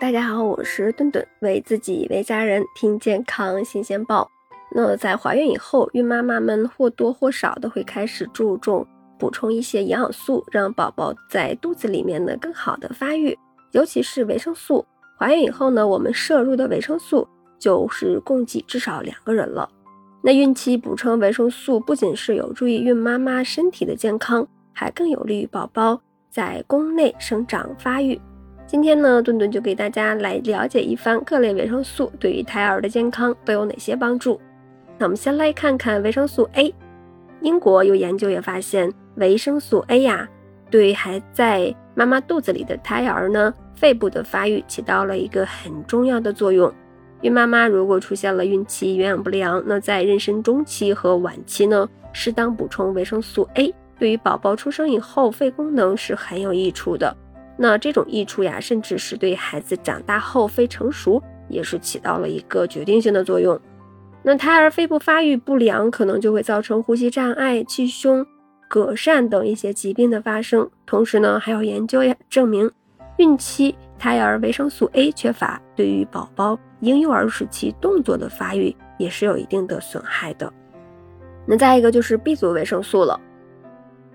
大家好，我是顿顿，为自己为家人听健康新鲜报。那在怀孕以后，孕妈妈们或多或少的会开始注重补充一些营养素，让宝宝在肚子里面呢更好的发育，尤其是维生素。怀孕以后呢，我们摄入的维生素就是供给至少两个人了。那孕期补充维生素不仅是有助于孕妈妈身体的健康，还更有利于宝宝在宫内生长发育。今天呢，顿顿就给大家来了解一番各类维生素对于胎儿的健康都有哪些帮助。那我们先来看看维生素 A。英国有研究也发现，维生素 A 呀，对还在妈妈肚子里的胎儿呢，肺部的发育起到了一个很重要的作用。孕妈妈如果出现了孕期营养不良，那在妊娠中期和晚期呢，适当补充维生素 A，对于宝宝出生以后肺功能是很有益处的。那这种益处呀，甚至是对孩子长大后肺成熟也是起到了一个决定性的作用。那胎儿肺部发育不良，可能就会造成呼吸障碍、气胸、膈疝等一些疾病的发生。同时呢，还有研究呀证明，孕期胎儿维生素 A 缺乏，对于宝宝婴幼儿时期动作的发育也是有一定的损害的。那再一个就是 B 族维生素了。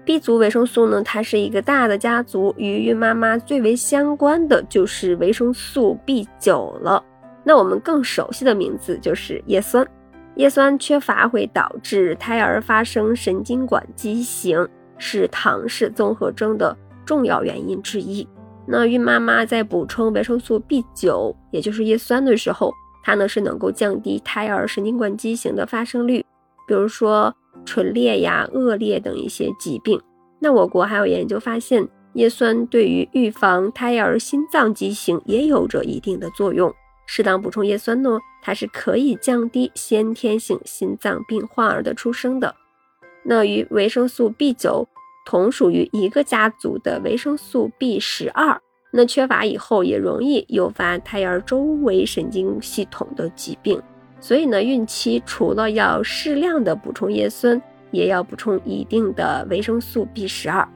B 族维生素呢，它是一个大的家族，与孕妈妈最为相关的就是维生素 B 九了。那我们更熟悉的名字就是叶酸。叶酸缺乏会导致胎儿发生神经管畸形，是唐氏综合征的重要原因之一。那孕妈妈在补充维生素 B 九，也就是叶酸的时候，它呢是能够降低胎儿神经管畸形的发生率，比如说。唇裂呀、腭裂等一些疾病。那我国还有研究发现，叶酸对于预防胎儿心脏畸形也有着一定的作用。适当补充叶酸呢，它是可以降低先天性心脏病患儿的出生的。那与维生素 B 九同属于一个家族的维生素 B 十二，那缺乏以后也容易诱发胎儿周围神经系统的疾病。所以呢，孕期除了要适量的补充叶酸，也要补充一定的维生素 B 十二。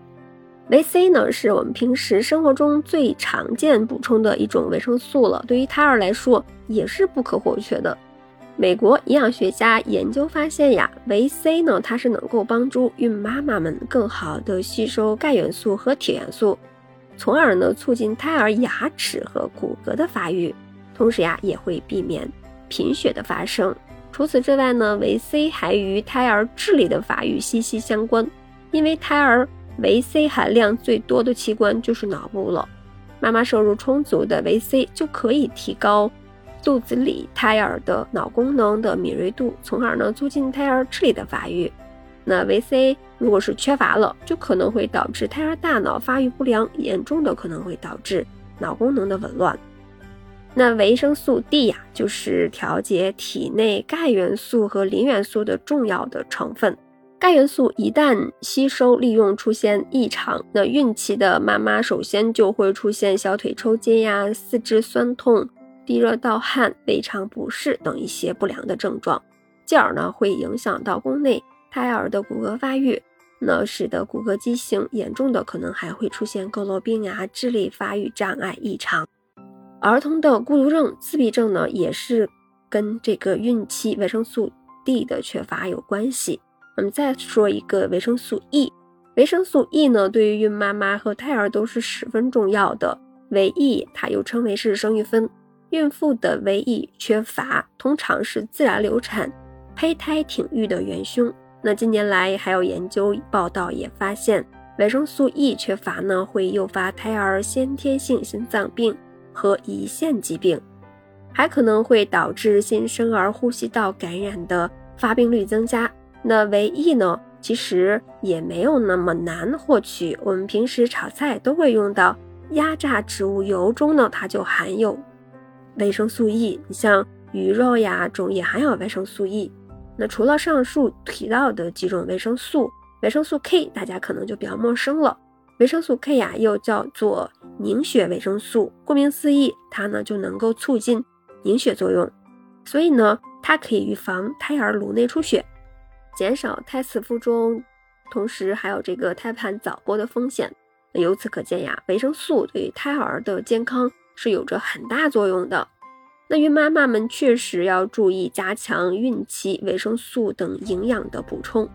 维 C 呢，是我们平时生活中最常见补充的一种维生素了，对于胎儿来说也是不可或缺的。美国营养学家研究发现呀，维 C 呢，它是能够帮助孕妈妈们更好的吸收钙元素和铁元素，从而呢促进胎儿牙齿和骨骼的发育，同时呀也会避免。贫血的发生。除此之外呢，维 C 还与胎儿智力的发育息息相关。因为胎儿维 C 含量最多的器官就是脑部了。妈妈摄入充足的维 C 就可以提高肚子里胎儿的脑功能的敏锐度，从而呢促进胎儿智力的发育。那维 C 如果是缺乏了，就可能会导致胎儿大脑发育不良，严重的可能会导致脑功能的紊乱。那维生素 D 呀，就是调节体内钙元素和磷元素的重要的成分。钙元素一旦吸收利用出现异常，那孕期的妈妈首先就会出现小腿抽筋呀、四肢酸痛、低热盗汗、胃肠不适等一些不良的症状，进而呢会影响到宫内胎儿的骨骼发育，那使得骨骼畸形，严重的可能还会出现佝偻病啊、智力发育障碍异常。儿童的孤独症、自闭症呢，也是跟这个孕期维生素 D 的缺乏有关系。我们再说一个维生素 E，维生素 E 呢，对于孕妈妈和胎儿都是十分重要的。维 E 它又称为是生育酚，孕妇的维 E 缺乏，通常是自然流产、胚胎停育的元凶。那近年来还有研究报道也发现，维生素 E 缺乏呢，会诱发胎儿先天性心脏病。和胰腺疾病，还可能会导致新生儿呼吸道感染的发病率增加。那维 E 呢？其实也没有那么难获取。我们平时炒菜都会用到压榨植物油中呢，它就含有维生素 E。你像鱼肉呀中也含有维生素 E。那除了上述提到的几种维生素，维生素 K 大家可能就比较陌生了。维生素 K 呀，又叫做凝血维生素。顾名思义，它呢就能够促进凝血作用，所以呢，它可以预防胎儿颅内出血，减少胎死腹中，同时还有这个胎盘早剥的风险。由此可见呀，维生素对胎儿的健康是有着很大作用的。那孕妈妈们确实要注意加强孕期维生素等营养的补充，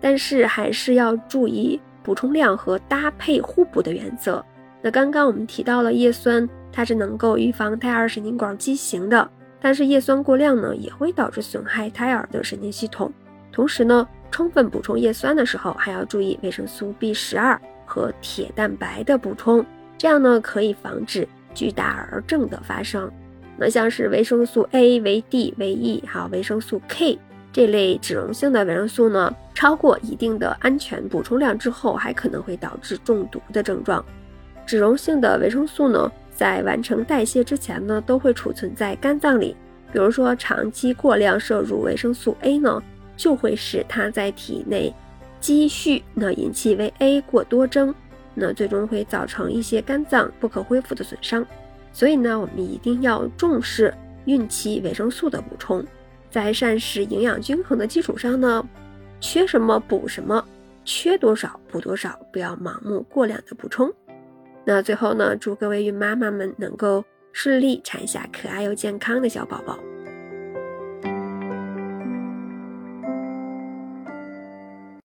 但是还是要注意补充量和搭配互补的原则。那刚刚我们提到了叶酸，它是能够预防胎儿神经管畸形的，但是叶酸过量呢，也会导致损害胎儿的神经系统。同时呢，充分补充叶酸的时候，还要注意维生素 B 十二和铁蛋白的补充，这样呢可以防止巨大儿症的发生。那像是维生素 A、维 D、维 E，还有维生素 K 这类脂溶性的维生素呢，超过一定的安全补充量之后，还可能会导致中毒的症状。脂溶性的维生素呢，在完成代谢之前呢，都会储存在肝脏里。比如说，长期过量摄入维生素 A 呢，就会使它在体内积蓄，那引起维 A 过多增，那最终会造成一些肝脏不可恢复的损伤。所以呢，我们一定要重视孕期维生素的补充，在膳食营养均衡的基础上呢，缺什么补什么，缺多少补多少，不要盲目过量的补充。那最后呢，祝各位孕妈妈们能够顺利产下可爱又健康的小宝宝。